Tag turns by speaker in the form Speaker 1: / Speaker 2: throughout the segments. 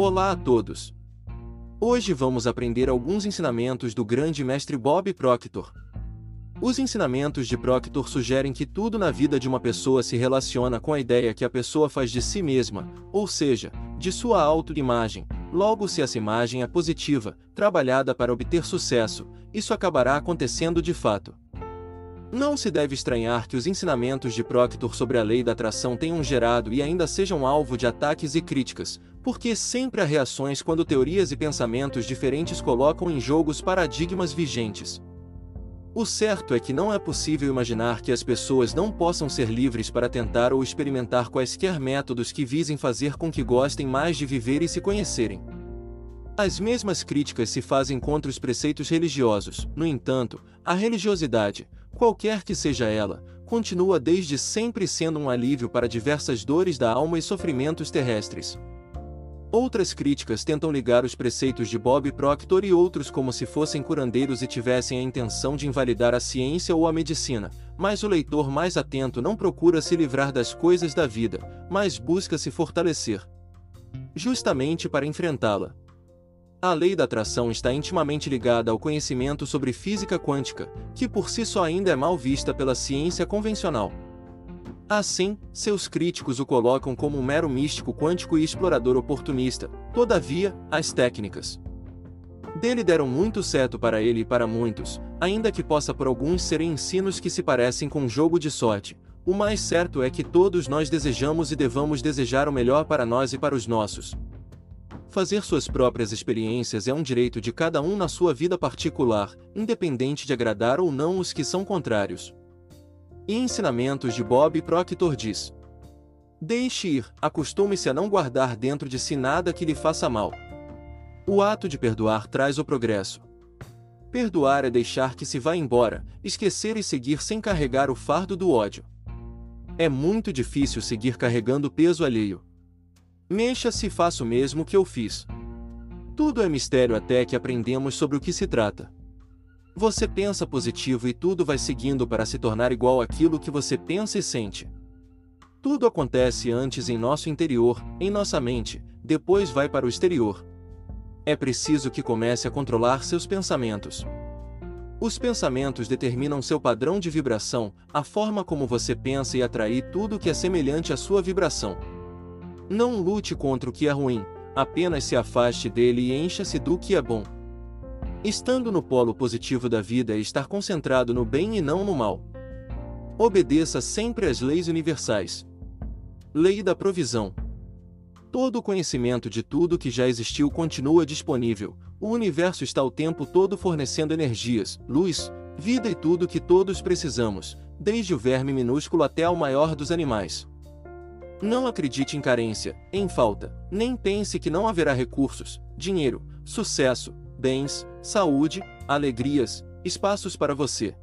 Speaker 1: Olá a todos! Hoje vamos aprender alguns ensinamentos do grande mestre Bob Proctor. Os ensinamentos de Proctor sugerem que tudo na vida de uma pessoa se relaciona com a ideia que a pessoa faz de si mesma, ou seja, de sua autoimagem. Logo, se essa imagem é positiva, trabalhada para obter sucesso, isso acabará acontecendo de fato. Não se deve estranhar que os ensinamentos de Proctor sobre a lei da atração tenham gerado e ainda sejam alvo de ataques e críticas, porque sempre há reações quando teorias e pensamentos diferentes colocam em jogo os paradigmas vigentes. O certo é que não é possível imaginar que as pessoas não possam ser livres para tentar ou experimentar quaisquer métodos que visem fazer com que gostem mais de viver e se conhecerem. As mesmas críticas se fazem contra os preceitos religiosos, no entanto, a religiosidade, qualquer que seja ela, continua desde sempre sendo um alívio para diversas dores da alma e sofrimentos terrestres. Outras críticas tentam ligar os preceitos de Bob Proctor e outros como se fossem curandeiros e tivessem a intenção de invalidar a ciência ou a medicina, mas o leitor mais atento não procura se livrar das coisas da vida, mas busca se fortalecer. Justamente para enfrentá-la. A lei da atração está intimamente ligada ao conhecimento sobre física quântica, que por si só ainda é mal vista pela ciência convencional. Assim, seus críticos o colocam como um mero místico quântico e explorador oportunista, todavia, as técnicas dele deram muito certo para ele e para muitos, ainda que possa por alguns serem ensinos que se parecem com um jogo de sorte. O mais certo é que todos nós desejamos e devamos desejar o melhor para nós e para os nossos. Fazer suas próprias experiências é um direito de cada um na sua vida particular, independente de agradar ou não os que são contrários. E ensinamentos de Bob Proctor diz: Deixe ir, acostume-se a não guardar dentro de si nada que lhe faça mal. O ato de perdoar traz o progresso. Perdoar é deixar que se vá embora, esquecer e seguir sem carregar o fardo do ódio. É muito difícil seguir carregando peso alheio. Mexa-se e faça o mesmo que eu fiz. Tudo é mistério até que aprendemos sobre o que se trata. Você pensa positivo e tudo vai seguindo para se tornar igual àquilo que você pensa e sente. Tudo acontece antes em nosso interior, em nossa mente, depois vai para o exterior. É preciso que comece a controlar seus pensamentos. Os pensamentos determinam seu padrão de vibração, a forma como você pensa e atrair tudo que é semelhante à sua vibração. Não lute contra o que é ruim, apenas se afaste dele e encha-se do que é bom. Estando no polo positivo da vida é estar concentrado no bem e não no mal. Obedeça sempre às leis universais. Lei da provisão. Todo o conhecimento de tudo que já existiu continua disponível. O universo está o tempo todo fornecendo energias, luz, vida e tudo que todos precisamos, desde o verme minúsculo até ao maior dos animais. Não acredite em carência, em falta, nem pense que não haverá recursos, dinheiro, sucesso, bens, saúde, alegrias, espaços para você.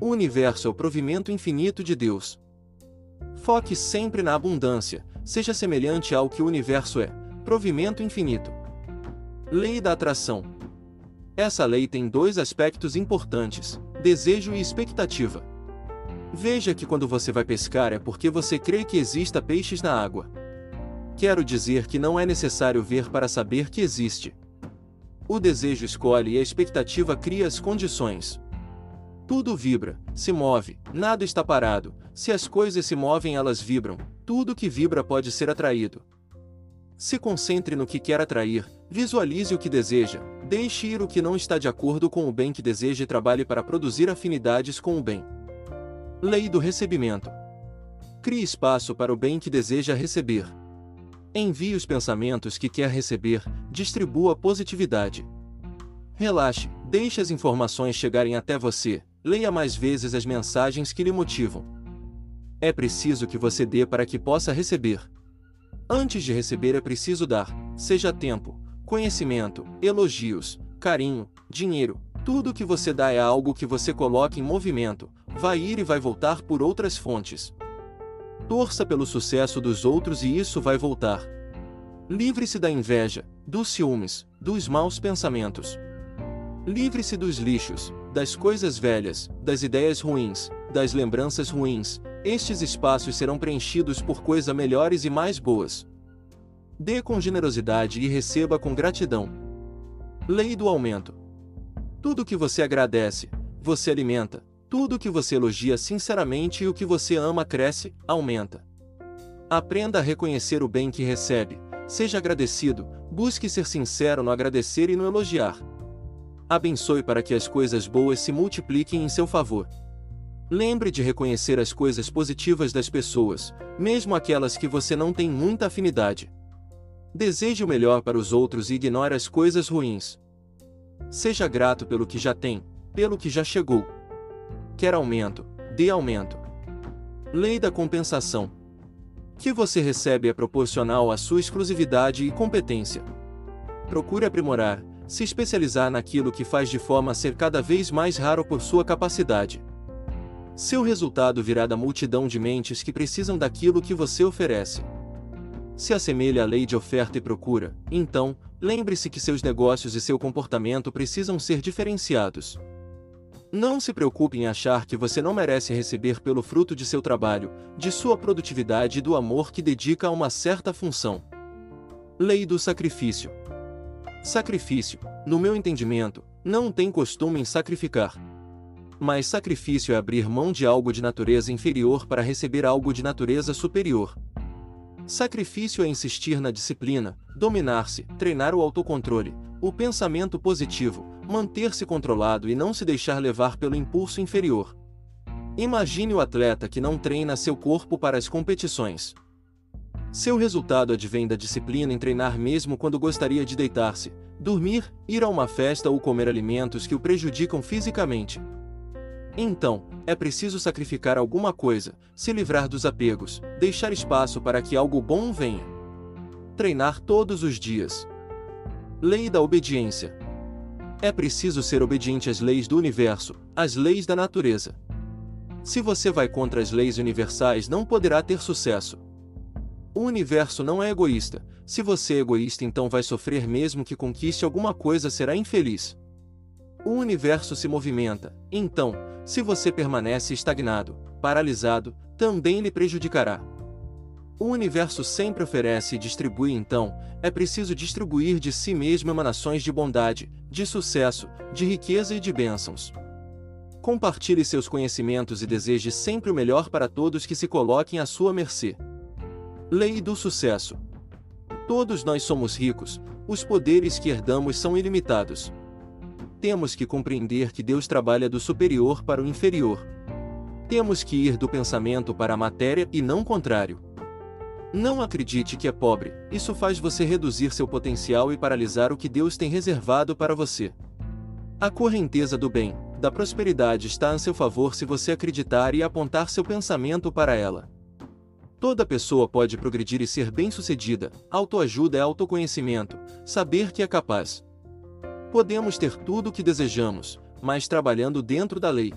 Speaker 1: O universo é o provimento infinito de Deus. Foque sempre na abundância, seja semelhante ao que o universo é, provimento infinito. Lei da atração. Essa lei tem dois aspectos importantes: desejo e expectativa. Veja que quando você vai pescar é porque você crê que exista peixes na água. Quero dizer que não é necessário ver para saber que existe. O desejo escolhe e a expectativa cria as condições. Tudo vibra, se move, nada está parado. Se as coisas se movem, elas vibram. Tudo que vibra pode ser atraído. Se concentre no que quer atrair, visualize o que deseja, deixe ir o que não está de acordo com o bem que deseja e trabalhe para produzir afinidades com o bem. Lei do recebimento. Crie espaço para o bem que deseja receber. Envie os pensamentos que quer receber, distribua positividade. Relaxe, deixe as informações chegarem até você, leia mais vezes as mensagens que lhe motivam. É preciso que você dê para que possa receber. Antes de receber é preciso dar, seja tempo, conhecimento, elogios, carinho, dinheiro. Tudo que você dá é algo que você coloca em movimento, vai ir e vai voltar por outras fontes. Torça pelo sucesso dos outros e isso vai voltar. Livre-se da inveja, dos ciúmes, dos maus pensamentos. Livre-se dos lixos, das coisas velhas, das ideias ruins, das lembranças ruins. Estes espaços serão preenchidos por coisas melhores e mais boas. Dê com generosidade e receba com gratidão. Lei do aumento. Tudo que você agradece, você alimenta. Tudo que você elogia sinceramente e o que você ama cresce, aumenta. Aprenda a reconhecer o bem que recebe, seja agradecido, busque ser sincero no agradecer e no elogiar. Abençoe para que as coisas boas se multipliquem em seu favor. Lembre de reconhecer as coisas positivas das pessoas, mesmo aquelas que você não tem muita afinidade. Deseje o melhor para os outros e ignore as coisas ruins. Seja grato pelo que já tem, pelo que já chegou. Quer aumento, dê aumento. Lei da compensação. Que você recebe é proporcional à sua exclusividade e competência. Procure aprimorar, se especializar naquilo que faz de forma a ser cada vez mais raro por sua capacidade. Seu resultado virá da multidão de mentes que precisam daquilo que você oferece se assemelha à lei de oferta e procura, então, lembre-se que seus negócios e seu comportamento precisam ser diferenciados. Não se preocupe em achar que você não merece receber pelo fruto de seu trabalho, de sua produtividade e do amor que dedica a uma certa função. Lei do sacrifício. Sacrifício, no meu entendimento, não tem costume em sacrificar. Mas sacrifício é abrir mão de algo de natureza inferior para receber algo de natureza superior. Sacrifício é insistir na disciplina, dominar-se, treinar o autocontrole, o pensamento positivo, manter-se controlado e não se deixar levar pelo impulso inferior. Imagine o atleta que não treina seu corpo para as competições. Seu resultado advém da disciplina em treinar mesmo quando gostaria de deitar-se, dormir, ir a uma festa ou comer alimentos que o prejudicam fisicamente. Então, é preciso sacrificar alguma coisa, se livrar dos apegos, deixar espaço para que algo bom venha. Treinar todos os dias. Lei da obediência. É preciso ser obediente às leis do universo, às leis da natureza. Se você vai contra as leis universais, não poderá ter sucesso. O universo não é egoísta. Se você é egoísta, então vai sofrer mesmo que conquiste alguma coisa, será infeliz. O universo se movimenta, então, se você permanece estagnado, paralisado, também lhe prejudicará. O universo sempre oferece e distribui, então, é preciso distribuir de si mesmo emanações de bondade, de sucesso, de riqueza e de bênçãos. Compartilhe seus conhecimentos e deseje sempre o melhor para todos que se coloquem à sua mercê. Lei do sucesso. Todos nós somos ricos, os poderes que herdamos são ilimitados temos que compreender que Deus trabalha do superior para o inferior. Temos que ir do pensamento para a matéria e não contrário. Não acredite que é pobre, isso faz você reduzir seu potencial e paralisar o que Deus tem reservado para você. A correnteza do bem, da prosperidade está a seu favor se você acreditar e apontar seu pensamento para ela. Toda pessoa pode progredir e ser bem-sucedida. Autoajuda é autoconhecimento, saber que é capaz. Podemos ter tudo o que desejamos, mas trabalhando dentro da lei.